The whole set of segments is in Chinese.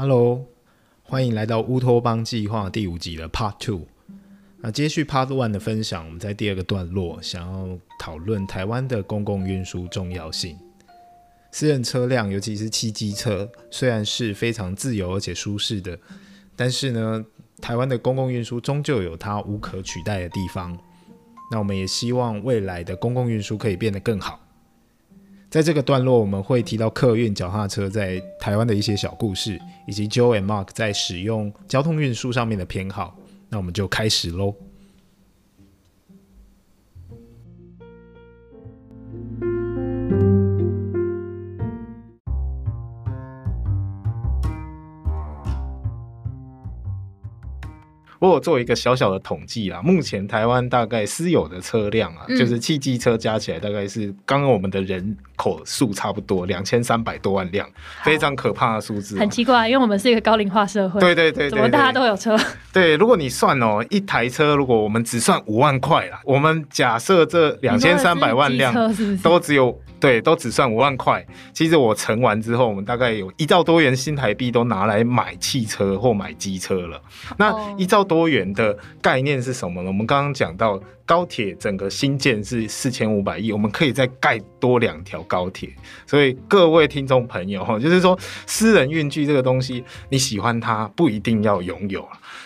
Hello，欢迎来到乌托邦计划第五集的 Part Two。那接续 Part One 的分享，我们在第二个段落想要讨论台湾的公共运输重要性。私人车辆，尤其是汽机车，虽然是非常自由而且舒适的，但是呢，台湾的公共运输终究有它无可取代的地方。那我们也希望未来的公共运输可以变得更好。在这个段落，我们会提到客运脚踏车在台湾的一些小故事，以及 Joe and Mark 在使用交通运输上面的偏好。那我们就开始喽。我有做一个小小的统计啊，目前台湾大概私有的车辆啊，就是汽机车加起来大概是刚刚我们的人口数差不多两千三百多万辆，非常可怕的数字。很奇怪，因为我们是一个高龄化社会。对对对，怎么大家都有车？对，如果你算哦，一台车，如果我们只算五万块啦，我们假设这两千三百万辆都只有。对，都只算五万块。其实我乘完之后，我们大概有一兆多元新台币都拿来买汽车或买机车了。那一兆多元的概念是什么呢？我们刚刚讲到高铁整个新建是四千五百亿，我们可以再盖多两条高铁。所以各位听众朋友哈，就是说私人运具这个东西，你喜欢它不一定要拥有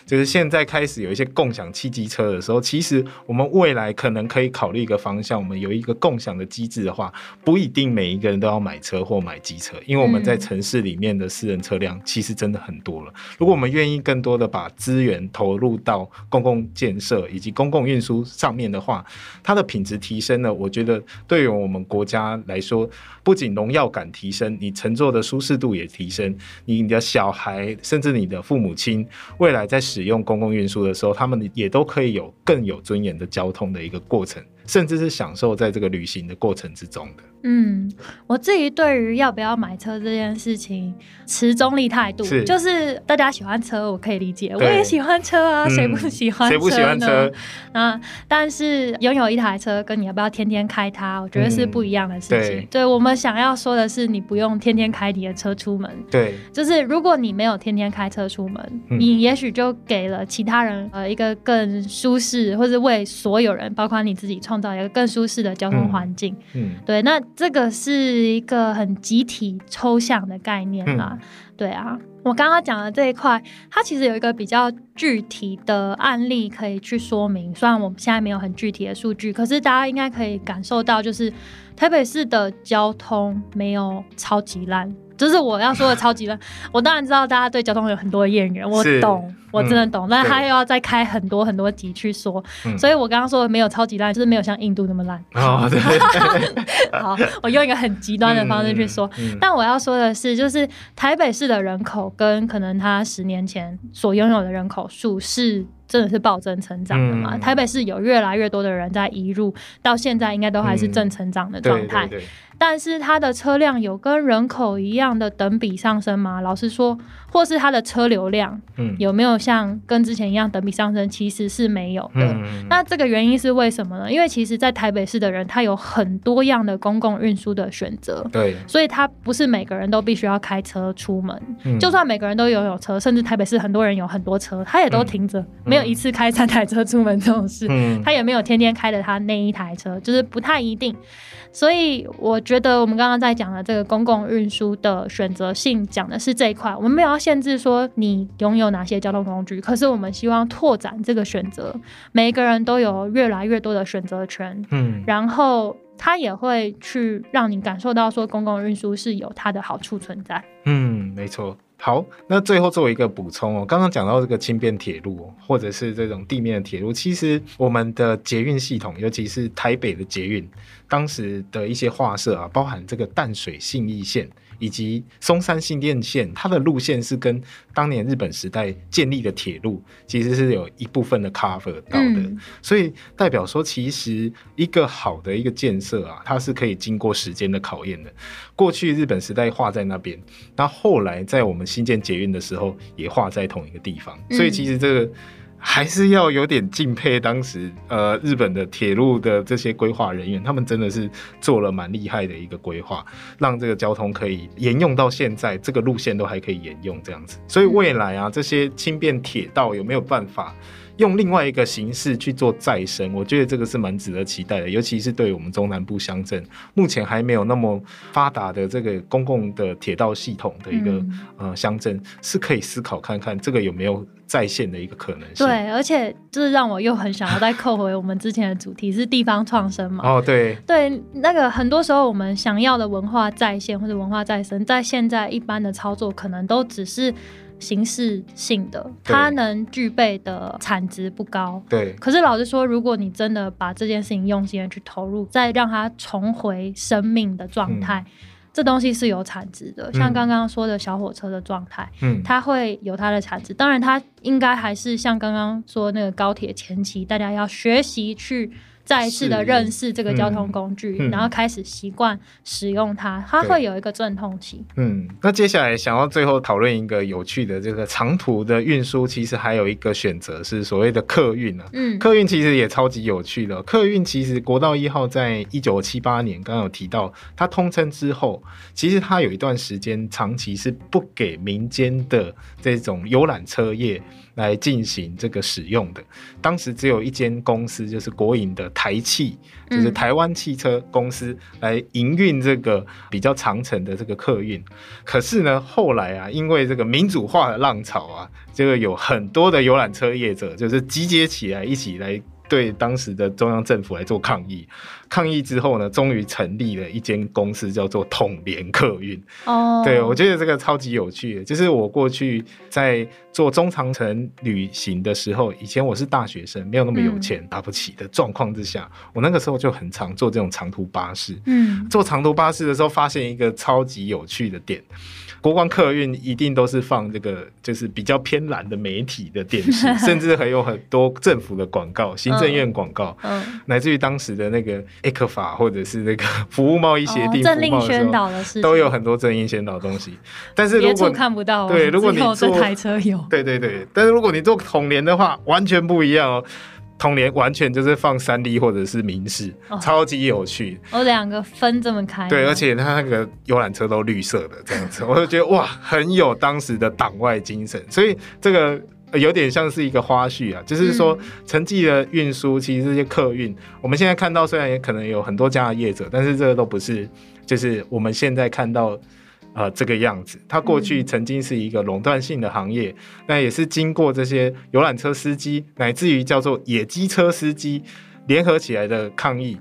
就是现在开始有一些共享汽机车的时候，其实我们未来可能可以考虑一个方向，我们有一个共享的机制的话，不一定每一个人都要买车或买机车，因为我们在城市里面的私人车辆其实真的很多了。如果我们愿意更多的把资源投入到公共建设以及公共运输上面的话，它的品质提升了，我觉得对于我们国家来说，不仅荣耀感提升，你乘坐的舒适度也提升，你的小孩甚至你的父母亲未来在。使用公共运输的时候，他们也都可以有更有尊严的交通的一个过程。甚至是享受在这个旅行的过程之中的。嗯，我自己对于要不要买车这件事情持中立态度，就是大家喜欢车，我可以理解，我也喜欢车啊，谁不喜欢？谁不喜欢车？啊但是拥有一台车跟你要不要天天开它，我觉得是不一样的事情。对，我们想要说的是，你不用天天开你的车出门。对，就是如果你没有天天开车出门，你也许就给了其他人呃一个更舒适，或者为所有人，包括你自己创。创造一个更舒适的交通环境。嗯，对，那这个是一个很集体抽象的概念啦。对啊，我刚刚讲的这一块，它其实有一个比较具体的案例可以去说明。虽然我们现在没有很具体的数据，可是大家应该可以感受到，就是台北市的交通没有超级烂。就是我要说的超级烂，我当然知道大家对交通有很多的怨言，我懂，我真的懂，但他又要再开很多很多集去说，所以我刚刚说的没有超级烂，就是没有像印度那么烂。哦，对。好，我用一个很极端的方式去说，但我要说的是，就是台北市的人口跟可能他十年前所拥有的人口数是真的是暴增成长的嘛？台北市有越来越多的人在移入，到现在应该都还是正成长的状态。但是它的车辆有跟人口一样的等比上升吗？老实说，或是它的车流量，嗯，有没有像跟之前一样等比上升？其实是没有的。那这个原因是为什么呢？因为其实，在台北市的人，他有很多样的公共运输的选择，对，所以他不是每个人都必须要开车出门。就算每个人都拥有车，甚至台北市很多人有很多车，他也都停着，没有一次开三台车出门这种事。他也没有天天开着他那一台车，就是不太一定。所以我觉得我们刚刚在讲的这个公共运输的选择性，讲的是这一块。我们没有要限制说你拥有哪些交通工具，可是我们希望拓展这个选择，每一个人都有越来越多的选择权。嗯，然后他也会去让你感受到说公共运输是有它的好处存在。嗯，没错。好，那最后作为一个补充哦，刚刚讲到这个轻便铁路或者是这种地面的铁路，其实我们的捷运系统，尤其是台北的捷运，当时的一些画设啊，包含这个淡水信义线。以及松山新店线，它的路线是跟当年日本时代建立的铁路其实是有一部分的 cover 到的，所以代表说，其实一个好的一个建设啊，它是可以经过时间的考验的。过去日本时代画在那边，那后来在我们新建捷运的时候也画在同一个地方，所以其实这个。还是要有点敬佩当时呃日本的铁路的这些规划人员，他们真的是做了蛮厉害的一个规划，让这个交通可以沿用到现在，这个路线都还可以沿用这样子。所以未来啊，这些轻便铁道有没有办法？用另外一个形式去做再生，我觉得这个是蛮值得期待的，尤其是对我们中南部乡镇，目前还没有那么发达的这个公共的铁道系统的一个呃乡镇，是可以思考看看这个有没有再现的一个可能性。对，而且就是让我又很想要再扣回我们之前的主题是地方创生嘛。哦，对，对，那个很多时候我们想要的文化再现或者文化再生，在现在一般的操作可能都只是。形式性的，它能具备的产值不高。对。可是老实说，如果你真的把这件事情用心的去投入，再让它重回生命的状态，这东西是有产值的。像刚刚说的小火车的状态，嗯，它会有它的产值。当然，它应该还是像刚刚说那个高铁前期，大家要学习去。再次的认识这个交通工具，然后开始习惯使用它，它会有一个阵痛期。嗯，那接下来想要最后讨论一个有趣的这个长途的运输，其实还有一个选择是所谓的客运啊。嗯，客运其实也超级有趣的。客运其实国道一号在一九七八年刚刚有提到，它通称之后，其实它有一段时间长期是不给民间的这种游览车业。来进行这个使用的，当时只有一间公司，就是国营的台汽，就是台湾汽车公司来营运这个比较长程的这个客运。可是呢，后来啊，因为这个民主化的浪潮啊，这个有很多的游览车业者就是集结起来一起来。对当时的中央政府来做抗议，抗议之后呢，终于成立了一间公司，叫做统联客运。哦，对我觉得这个超级有趣的，就是我过去在做中长程旅行的时候，以前我是大学生，没有那么有钱，打不起的状况之下，我那个时候就很常坐这种长途巴士。嗯，坐长途巴士的时候，发现一个超级有趣的点。国光客运一定都是放这个，就是比较偏蓝的媒体的电视，甚至还有很多政府的广告、行政院广告，乃至于当时的那个 A 克法或者是那个 服务贸易协定、政令宣导的事，都有很多政令宣导东西。但是如果看不到，对，如果你坐台车有，对对对，但是如果你坐统联的话，完全不一样哦。通联完全就是放三 D 或者是明示，超级有趣。我两个分这么开，对，而且它那个游览车都绿色的这样子，我就觉得哇，很有当时的党外精神。所以这个有点像是一个花絮啊，就是说城际的运输，其实这些客运，我们现在看到虽然也可能有很多家的业者，但是这个都不是，就是我们现在看到。啊，这个样子，它过去曾经是一个垄断性的行业，那也是经过这些游览车司机，乃至于叫做野鸡车司机联合起来的抗议，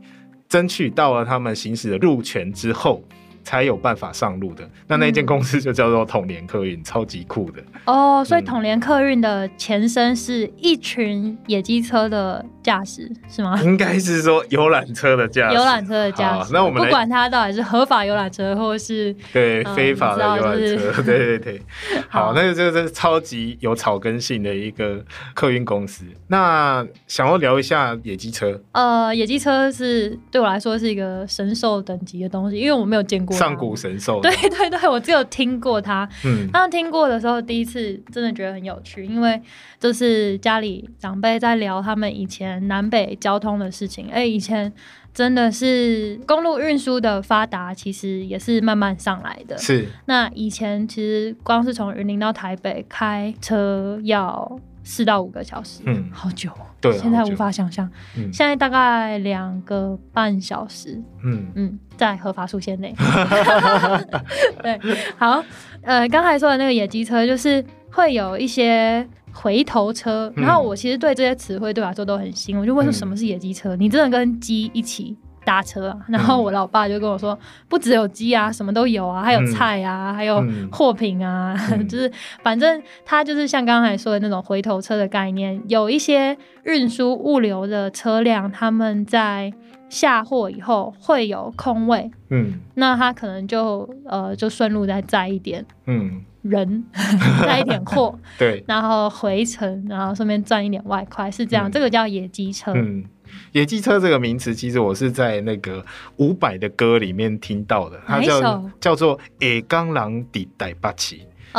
争取到了他们行驶的路权之后。才有办法上路的，那那间公司就叫做统联客运，超级酷的哦。所以统联客运的前身是一群野鸡车的驾驶，是吗？应该是说游览车的驾驶，游览车的驾驶。那我们不管它到底是合法游览车，或是对非法的游览车，对对对。好，那个这个是超级有草根性的一个客运公司。那想要聊一下野鸡车，呃，野鸡车是对我来说是一个神兽等级的东西，因为我没有见过。上古神兽，对对对，我只有听过他。嗯，那听过的时候，第一次真的觉得很有趣，因为就是家里长辈在聊他们以前南北交通的事情。哎，以前真的是公路运输的发达，其实也是慢慢上来的。是，那以前其实光是从云林到台北开车要。四到五个小时，嗯，好久哦。对，现在无法想象。嗯，现在大概两个半小时。嗯嗯，在合法速线内。对，好，呃，刚才说的那个野鸡车，就是会有一些回头车。然后我其实对这些词汇对我来说都很新，我就问说什么是野鸡车？你真的跟鸡一起？搭车，然后我老爸就跟我说，不只有鸡啊，什么都有啊，还有菜啊，还有货品啊，就是反正他就是像刚才说的那种回头车的概念，有一些运输物流的车辆，他们在下货以后会有空位，嗯，那他可能就呃就顺路再载一点，嗯，人 载一点货，对，然后回程，然后顺便赚一点外快，是这样，这个叫野鸡车，嗯。野鸡车这个名词，其实我是在那个伍佰的歌里面听到的，它叫叫做《野刚狼底代八旗》。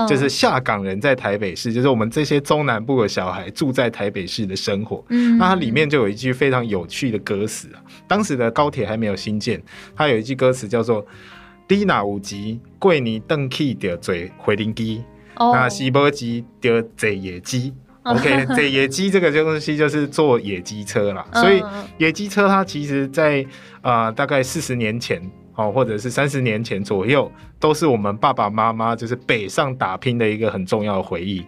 就是下岗人在台北市，就是我们这些中南部的小孩住在台北市的生活。嗯，那它里面就有一句非常有趣的歌词啊，当时的高铁还没有新建，它有一句歌词叫做“低那五级贵尼邓 key 的嘴回零机，那西波机的贼野机。” OK，这野鸡这个东西就是做野鸡车啦。所以野鸡车它其实，在呃大概四十年前哦，或者是三十年前左右，都是我们爸爸妈妈就是北上打拼的一个很重要的回忆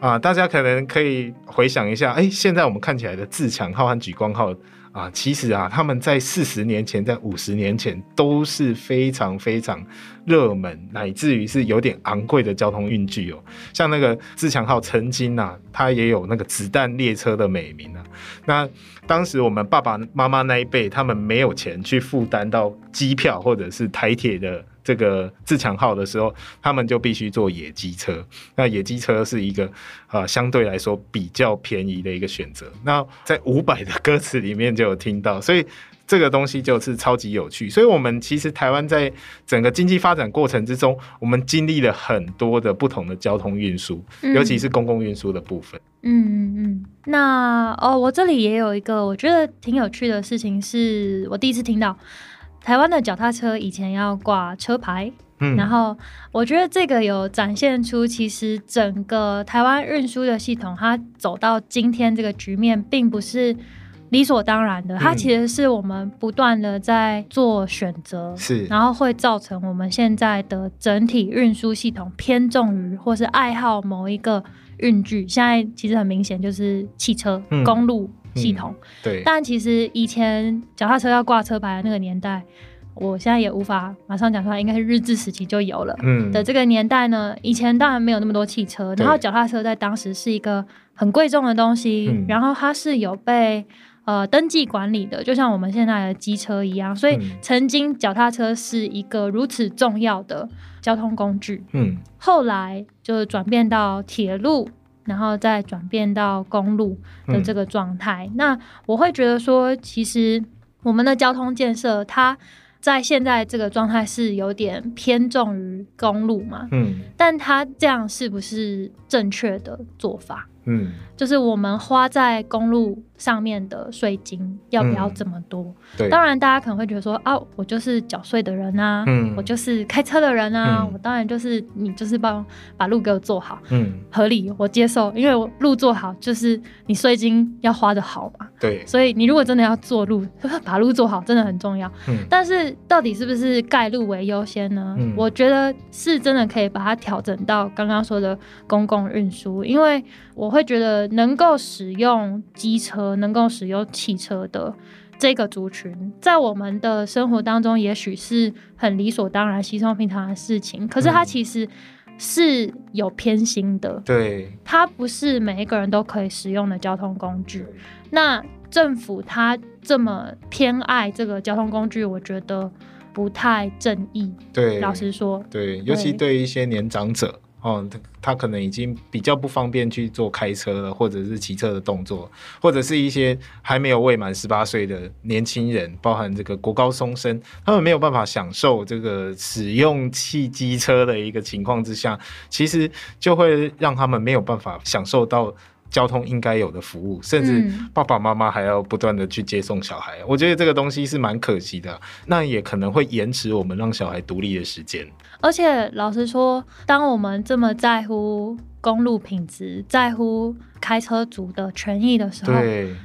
啊。大家可能可以回想一下，哎，现在我们看起来的自强号和举光号。啊，其实啊，他们在四十年前，在五十年前都是非常非常热门，乃至于是有点昂贵的交通运具哦。像那个自强号曾经啊，它也有那个子弹列车的美名啊。那当时我们爸爸妈妈那一辈，他们没有钱去负担到机票或者是台铁的。这个自强号的时候，他们就必须坐野鸡车。那野鸡车是一个呃相对来说比较便宜的一个选择。那在伍佰的歌词里面就有听到，所以这个东西就是超级有趣。所以，我们其实台湾在整个经济发展过程之中，我们经历了很多的不同的交通运输，尤其是公共运输的部分。嗯嗯嗯。那哦，我这里也有一个我觉得挺有趣的事情，是我第一次听到。台湾的脚踏车以前要挂车牌，嗯，然后我觉得这个有展现出，其实整个台湾运输的系统，它走到今天这个局面，并不是理所当然的，它其实是我们不断的在做选择，是，然后会造成我们现在的整体运输系统偏重于或是爱好某一个运具，现在其实很明显就是汽车、公路。系统对，但其实以前脚踏车要挂车牌的那个年代，我现在也无法马上讲出来，应该是日治时期就有了。嗯，的这个年代呢，以前当然没有那么多汽车，然后脚踏车在当时是一个很贵重的东西，然后它是有被呃登记管理的，就像我们现在的机车一样，所以曾经脚踏车是一个如此重要的交通工具。嗯，后来就转变到铁路。然后再转变到公路的这个状态，那我会觉得说，其实我们的交通建设，它在现在这个状态是有点偏重于公路嘛，嗯，但它这样是不是正确的做法？嗯，就是我们花在公路上面的税金要不要这么多？对，当然大家可能会觉得说啊，我就是缴税的人啊，嗯，我就是开车的人啊，我当然就是你就是帮把路给我做好，嗯，合理，我接受，因为我路做好就是你税金要花的好嘛，对，所以你如果真的要做路，把路做好真的很重要，嗯，但是到底是不是盖路为优先呢？我觉得是真的可以把它调整到刚刚说的公共运输，因为我。会觉得能够使用机车、能够使用汽车的这个族群，在我们的生活当中，也许是很理所当然、稀松平常的事情。可是它其实是有偏心的，对，它不是每一个人都可以使用的交通工具。那政府它这么偏爱这个交通工具，我觉得不太正义。对，老实说，对，尤其对一些年长者。哦，他他可能已经比较不方便去做开车了，或者是骑车的动作，或者是一些还没有未满十八岁的年轻人，包含这个国高中生，他们没有办法享受这个使用汽机车的一个情况之下，其实就会让他们没有办法享受到。交通应该有的服务，甚至爸爸妈妈还要不断的去接送小孩，我觉得这个东西是蛮可惜的。那也可能会延迟我们让小孩独立的时间。而且老实说，当我们这么在乎公路品质，在乎。开车族的权益的时候，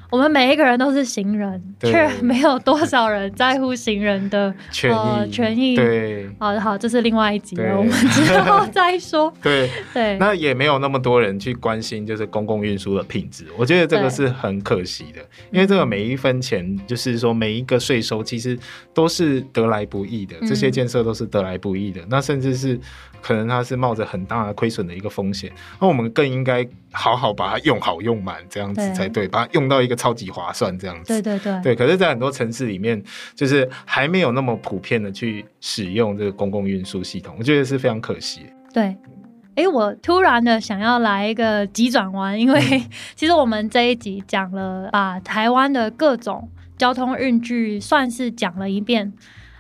我们每一个人都是行人，却没有多少人在乎行人的权益。权益对，好好，这是另外一集了，我们之后再说。对对，那也没有那么多人去关心，就是公共运输的品质。我觉得这个是很可惜的，因为这个每一分钱，就是说每一个税收，其实都是得来不易的，这些建设都是得来不易的。那甚至是可能它是冒着很大的亏损的一个风险，那我们更应该好好把它。用好用满这样子才对，把它用到一个超级划算这样子。对对对。对，可是，在很多城市里面，就是还没有那么普遍的去使用这个公共运输系统，我觉得是非常可惜。对，哎，我突然的想要来一个急转弯，因为 其实我们这一集讲了把台湾的各种交通运具算是讲了一遍。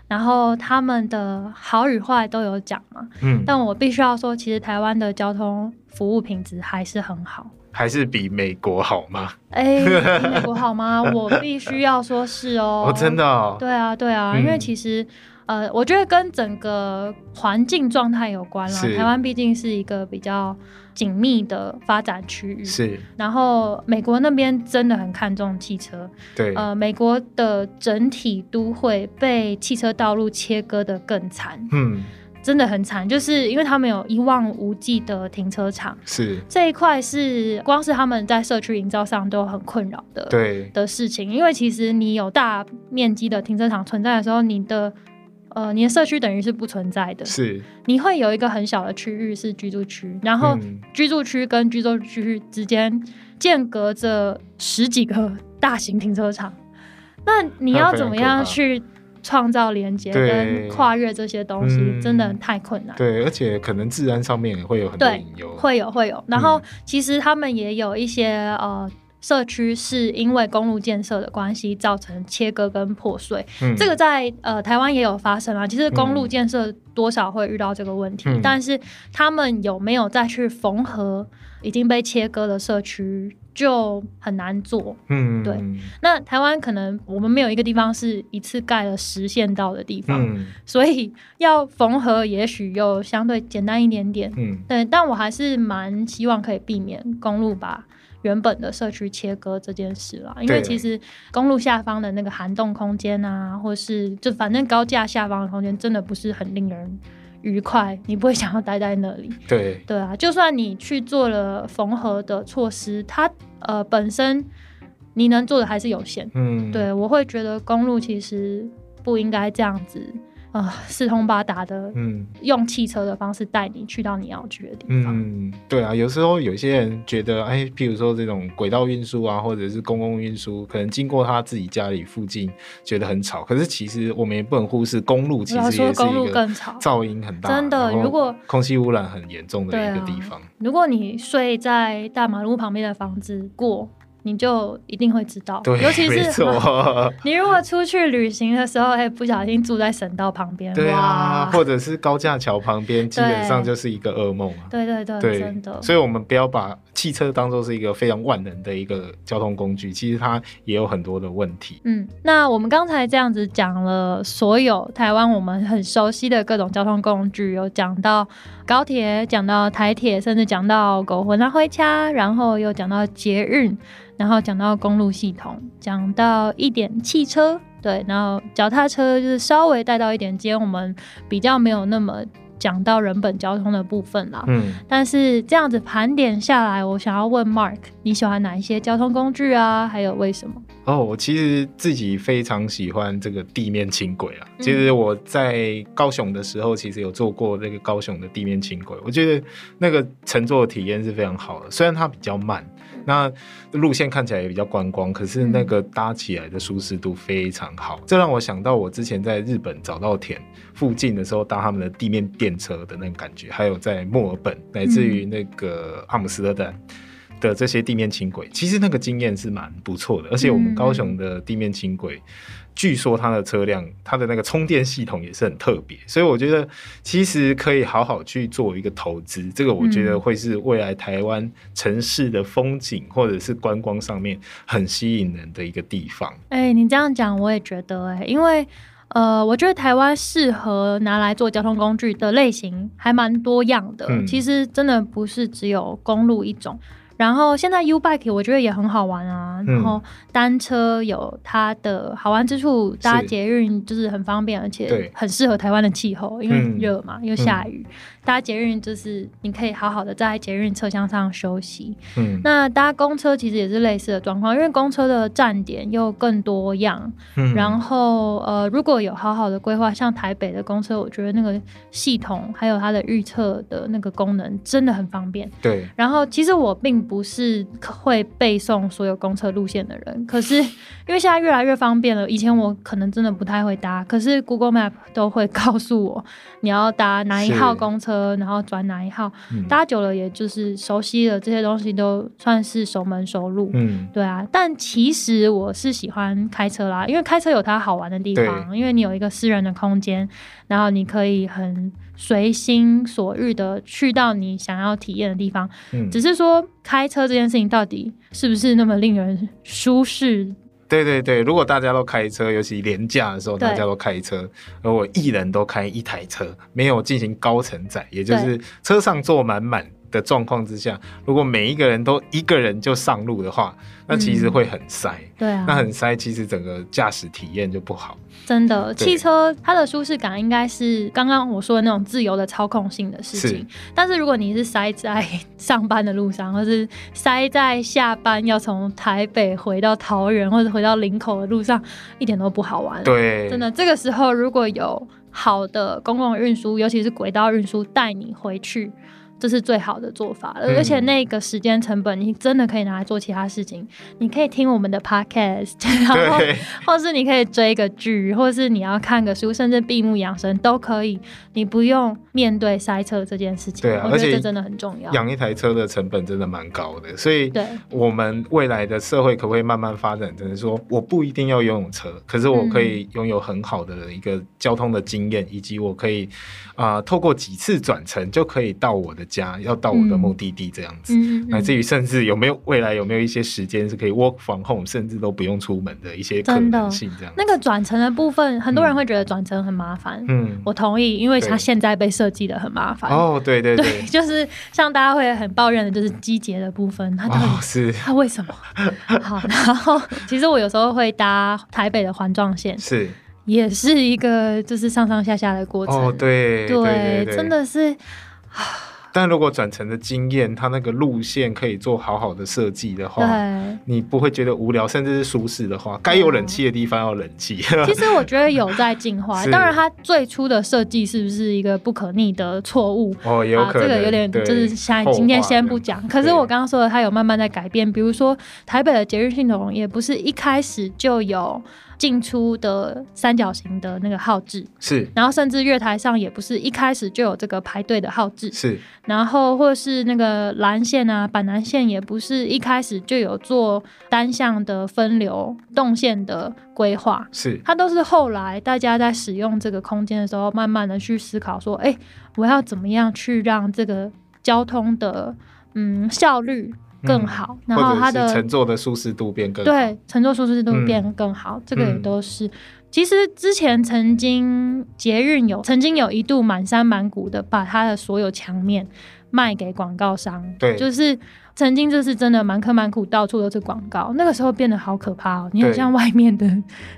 然后他们的好与坏都有讲嘛。嗯，但我必须要说，其实台湾的交通服务品质还是很好。还是比美国好吗？哎，比美国好吗？我必须要说是哦。哦，真的。对啊，对啊，因为其实，呃，我觉得跟整个环境状态有关了。台湾毕竟是一个比较紧密的发展区域。是。然后美国那边真的很看重汽车。对。呃，美国的整体都会被汽车道路切割的更惨。嗯。真的很惨，就是因为他们有一望无际的停车场，是。这一块是光是他们在社区营造上都很困扰的，对。的事情。因为其实你有大面积的停车场存在的时候，你的呃你的社区等于是不存在的，是。你会有一个很小的区域是居住区，然后居住区跟居住区之间间隔着十几个大型停车场，那你要怎么样去？创造连接跟跨越这些东西真的太困难。对，而且可能治安上面也会有很多隐忧。会有会有。然后其实他们也有一些呃社区是因为公路建设的关系造成切割跟破碎。嗯。这个在呃台湾也有发生啊。其实公路建设多少会遇到这个问题，但是他们有没有再去缝合已经被切割的社区？就很难做，嗯，对。那台湾可能我们没有一个地方是一次盖了实线道的地方，所以要缝合也许又相对简单一点点，嗯，对。但我还是蛮希望可以避免公路把原本的社区切割这件事啦，因为其实公路下方的那个涵洞空间啊，或是就反正高架下方的空间，真的不是很令人。愉快，你不会想要待在那里。对对啊，就算你去做了缝合的措施，它呃本身你能做的还是有限。嗯，对我会觉得公路其实不应该这样子。啊，四通八达的，嗯，用汽车的方式带你去到你要去的地方。嗯，对啊，有时候有些人觉得，哎，譬如说这种轨道运输啊，或者是公共运输，可能经过他自己家里附近，觉得很吵。可是其实我们也不能忽视公路，其实也是一个噪音很大，真的。如果空气污染很严重的一个地方，如果你睡在大马路旁边的房子过。你就一定会知道，尤其是 你如果出去旅行的时候，哎，不小心住在省道旁边，对啊，或者是高架桥旁边，基本上就是一个噩梦啊。对对对，真的。所以，我们不要把汽车当做是一个非常万能的一个交通工具，其实它也有很多的问题。嗯，那我们刚才这样子讲了所有台湾我们很熟悉的各种交通工具，有讲到高铁，讲到台铁，甚至讲到狗魂啊、灰掐，然后又讲到捷运。然后讲到公路系统，讲到一点汽车，对，然后脚踏车就是稍微带到一点，今天我们比较没有那么讲到人本交通的部分啦。嗯，但是这样子盘点下来，我想要问 Mark，你喜欢哪一些交通工具啊？还有为什么？哦，我其实自己非常喜欢这个地面轻轨啊。其实我在高雄的时候，其实有坐过那个高雄的地面轻轨，我觉得那个乘坐体验是非常好的，虽然它比较慢。那路线看起来也比较观光，可是那个搭起来的舒适度非常好，这让我想到我之前在日本早稻田附近的时候搭他们的地面电车的那种感觉，还有在墨尔本乃至于那个阿姆斯特丹的这些地面轻轨，其实那个经验是蛮不错的，而且我们高雄的地面轻轨。据说它的车辆，它的那个充电系统也是很特别，所以我觉得其实可以好好去做一个投资。这个我觉得会是未来台湾城市的风景或者是观光上面很吸引人的一个地方。哎，你这样讲我也觉得哎，因为呃，我觉得台湾适合拿来做交通工具的类型还蛮多样的。其实真的不是只有公路一种。然后现在 U bike 我觉得也很好玩啊，然后单车有它的好玩之处，搭捷运就是很方便，而且很适合台湾的气候，因为热嘛，又下雨。搭捷运就是你可以好好的在捷运车厢上休息。嗯，那搭公车其实也是类似的状况，因为公车的站点又更多样。嗯，然后呃，如果有好好的规划，像台北的公车，我觉得那个系统还有它的预测的那个功能真的很方便。对。然后其实我并不是会背诵所有公车路线的人，可是 因为现在越来越方便了，以前我可能真的不太会搭，可是 Google Map 都会告诉我你要搭哪一号公车，然后转哪一号，搭久了也就是熟悉了，这些东西都算是熟门熟路。嗯，对啊。但其实我是喜欢开车啦，因为开车有它好玩的地方，因为你有一个私人的空间，然后你可以很。随心所欲的去到你想要体验的地方，嗯，只是说开车这件事情到底是不是那么令人舒适？对对对，如果大家都开车，尤其廉价的时候，大家都开车，而我一人都开一台车，没有进行高承载，也就是车上坐满满的状况之下，如果每一个人都一个人就上路的话。那其实会很塞，对啊，那很塞，其实整个驾驶体验就不好。真的，汽车它的舒适感应该是刚刚我说的那种自由的操控性的事情。但是如果你是塞在上班的路上，或是塞在下班要从台北回到桃园或者回到林口的路上，一点都不好玩。对，真的，这个时候如果有好的公共运输，尤其是轨道运输带你回去。这是最好的做法了，而且那个时间成本，你真的可以拿来做其他事情。你可以听我们的 podcast，然后，或是你可以追个剧，或是你要看个书，甚至闭目养神都可以。你不用面对塞车这件事情。对啊，而且这真的很重要。养一台车的成本真的蛮高的，所以，我们未来的社会可不可以慢慢发展？就是说，我不一定要拥有车，可是我可以拥有很好的一个交通的经验，以及我可以啊，透过几次转乘就可以到我的。家要到我的目的地这样子，乃至于甚至有没有未来有没有一些时间是可以 work from home，甚至都不用出门的一些可能性这样。那个转乘的部分，很多人会觉得转乘很麻烦。嗯，我同意，因为它现在被设计的很麻烦。哦，对对对，就是像大家会很抱怨的，就是机捷的部分，它到底是它为什么 好？然后其实我有时候会搭台北的环状线，是也是一个就是上上下下的过程。哦，对对，真的是。但如果转乘的经验，它那个路线可以做好好的设计的话，你不会觉得无聊，甚至是舒适的话，该有冷气的地方要冷气。其实我觉得有在进化，当然它最初的设计是不是一个不可逆的错误？哦，有可能，这个有点就是现在今天先不讲。可是我刚刚说的，它有慢慢在改变，比如说台北的节日系统也不是一开始就有。进出的三角形的那个号志。是，然后甚至月台上也不是一开始就有这个排队的号志。是，然后或是那个蓝线啊板南线也不是一开始就有做单向的分流动线的规划。是，它都是后来大家在使用这个空间的时候，慢慢的去思考说，哎，我要怎么样去让这个交通的嗯效率。更好，然后它的乘坐的舒适度变更对，乘坐舒适度变更好，这个也都是。其实之前曾经捷运有曾经有一度满山满谷的把它的所有墙面卖给广告商，对，就是曾经这是真的蛮坑蛮苦到处都是广告，那个时候变得好可怕哦，你很像外面的，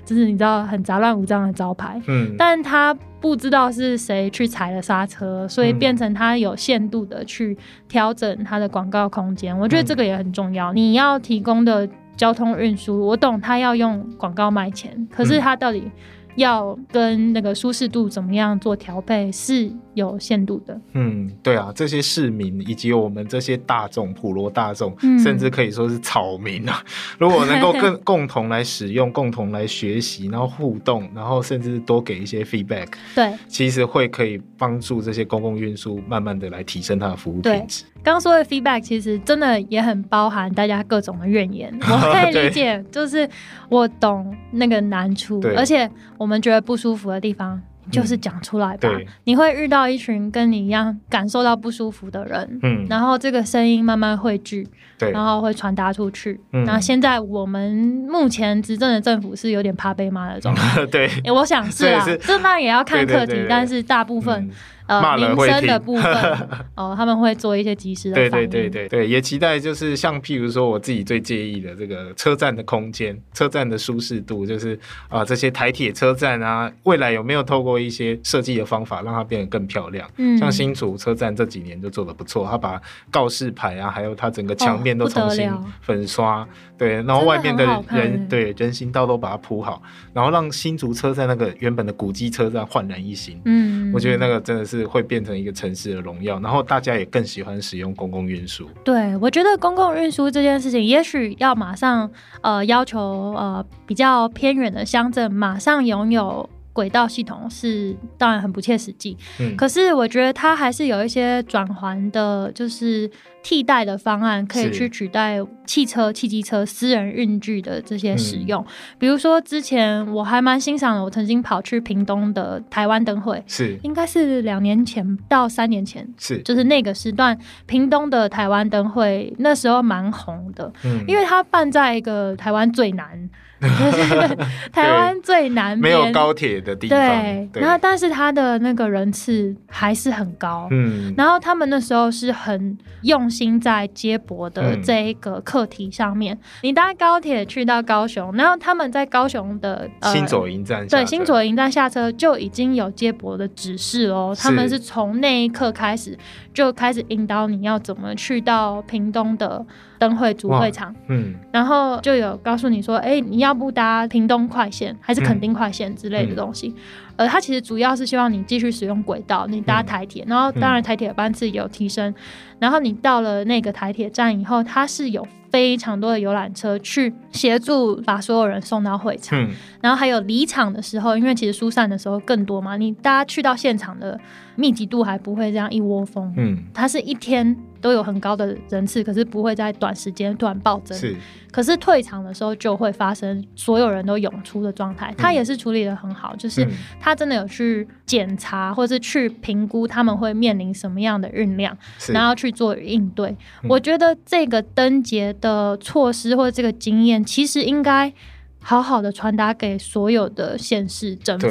就是你知道很杂乱无章的招牌，嗯，但他。不知道是谁去踩了刹车，所以变成他有限度的去调整他的广告空间。我觉得这个也很重要。你要提供的交通运输，我懂他要用广告卖钱，可是他到底？要跟那个舒适度怎么样做调配是有限度的。嗯，对啊，这些市民以及我们这些大众普罗大众，甚至可以说是草民啊，如果能够 更共同来使用、共同来学习，然后互动，然后甚至多给一些 feedback，对，其实会可以帮助这些公共运输慢慢的来提升它的服务品质。刚刚说的 feedback 其实真的也很包含大家各种的怨言，我可以 理解，就是我懂那个难处，而且我们觉得不舒服的地方，就是讲出来吧。你会遇到一群跟你一样感受到不舒服的人，嗯，然后这个声音慢慢汇聚，对，然后会传达出去。嗯。那现在我们目前执政的政府是有点怕被骂的状态，对，我想是啊，这当然也要看课题，但是大部分。呃，民生的部分 哦，他们会做一些及时的对对对对对，也期待就是像譬如说我自己最介意的这个车站的空间、车站的舒适度，就是啊这些台铁车站啊，未来有没有透过一些设计的方法，让它变得更漂亮。嗯，像新竹车站这几年就做的不错，他把告示牌啊，还有它整个墙面都重新粉刷，对，然后外面的人对人行道都把它铺好，然后让新竹车站那个原本的古迹车站焕然一新。嗯，我觉得那个真的是会变成一个城市的荣耀，然后大家也更喜欢使用公共运输。对，我觉得公共运输这件事情，也许要马上呃要求呃比较偏远的乡镇马上拥有。轨道系统是当然很不切实际，嗯，可是我觉得它还是有一些转环的，就是替代的方案，可以去取代汽车、汽机车、私人运具的这些使用。比如说之前我还蛮欣赏的，我曾经跑去屏东的台湾灯会，是应该是两年前到三年前，是就是那个时段，屏东的台湾灯会那时候蛮红的，嗯，因为它办在一个台湾最南。台湾最南边没有高铁的地方，对，然后但是它的那个人次还是很高，嗯，然后他们那时候是很用心在接驳的这一个课题上面。你搭高铁去到高雄，然后他们在高雄的新左营站，对，新左营站下车就已经有接驳的指示哦，他们是从那一刻开始就开始引导你要怎么去到屏东的。灯会主会场，嗯，然后就有告诉你说，哎，你要不搭屏东快线，还是垦丁快线之类的东西。呃，它其实主要是希望你继续使用轨道，你搭台铁，然后当然台铁的班次有提升，然后你到了那个台铁站以后，它是有非常多的游览车去协助把所有人送到会场，然后还有离场的时候，因为其实疏散的时候更多嘛，你大家去到现场的密集度还不会这样一窝蜂，嗯，它是一天都有很高的人次，可是不会在短时间突然暴增，是。可是退场的时候就会发生所有人都涌出的状态，他也是处理的很好，就是他真的有去检查或者是去评估他们会面临什么样的运量，然后去做应对。我觉得这个灯节的措施或者这个经验，其实应该好好的传达给所有的县市政府，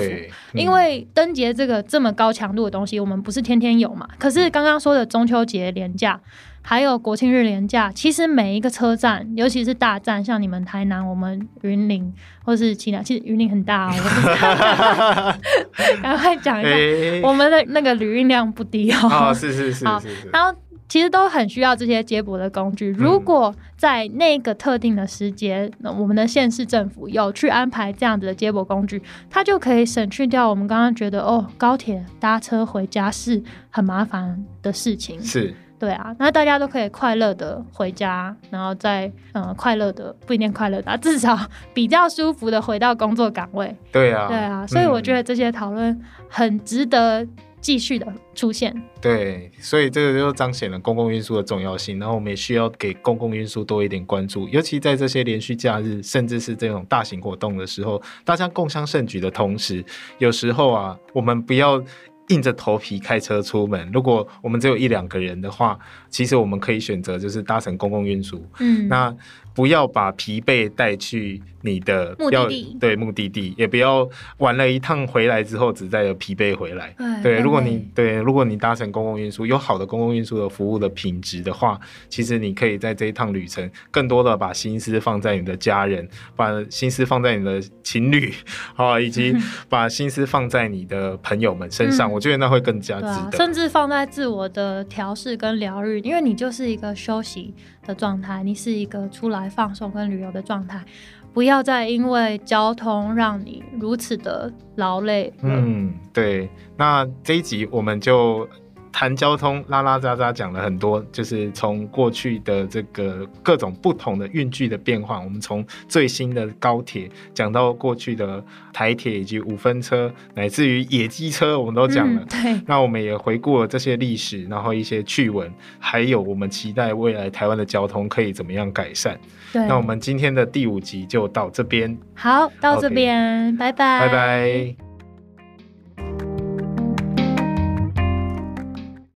因为灯节这个这么高强度的东西，我们不是天天有嘛。可是刚刚说的中秋节连假。还有国庆日连假，其实每一个车站，尤其是大站，像你们台南、我们云林，或是其他，其实云林很大哦。赶快讲一下，我们的那个旅运量不低哦。哦，是是是是是。然后其实都很需要这些接驳的工具。如果在那个特定的时节，那我们的县市政府有去安排这样子的接驳工具，它就可以省去掉我们刚刚觉得哦，高铁搭车回家是很麻烦的事情。是。对啊，那大家都可以快乐的回家，然后再嗯快乐的不一定快乐的，至少比较舒服的回到工作岗位。对啊，对啊，所以我觉得这些讨论很值得继续的出现。对，所以这个就彰显了公共运输的重要性，然后我们也需要给公共运输多一点关注，尤其在这些连续假日，甚至是这种大型活动的时候，大家共襄盛举的同时，有时候啊，我们不要。硬着头皮开车出门，如果我们只有一两个人的话，其实我们可以选择就是搭乘公共运输。嗯，那。不要把疲惫带去你的目的地，对目的地，也不要玩了一趟回来之后只带有疲惫回来。对，如果你对如果你搭乘公共运输，有好的公共运输的服务的品质的话，其实你可以在这一趟旅程更多的把心思放在你的家人，把心思放在你的情侣 啊，以及 把心思放在你的朋友们身上。我觉得那会更加值得，甚至放在自我的调试跟疗愈，因为你就是一个休息。的状态，你是一个出来放松跟旅游的状态，不要再因为交通让你如此的劳累。嗯，对。那这一集我们就。谈交通，拉拉杂杂讲了很多，就是从过去的这个各种不同的运具的变化，我们从最新的高铁讲到过去的台铁以及五分车，乃至于野鸡车，我们都讲了。对，那我们也回顾了这些历史，然后一些趣闻，还有我们期待未来台湾的交通可以怎么样改善。对，那我们今天的第五集就到这边。好，到这边，拜拜，拜拜。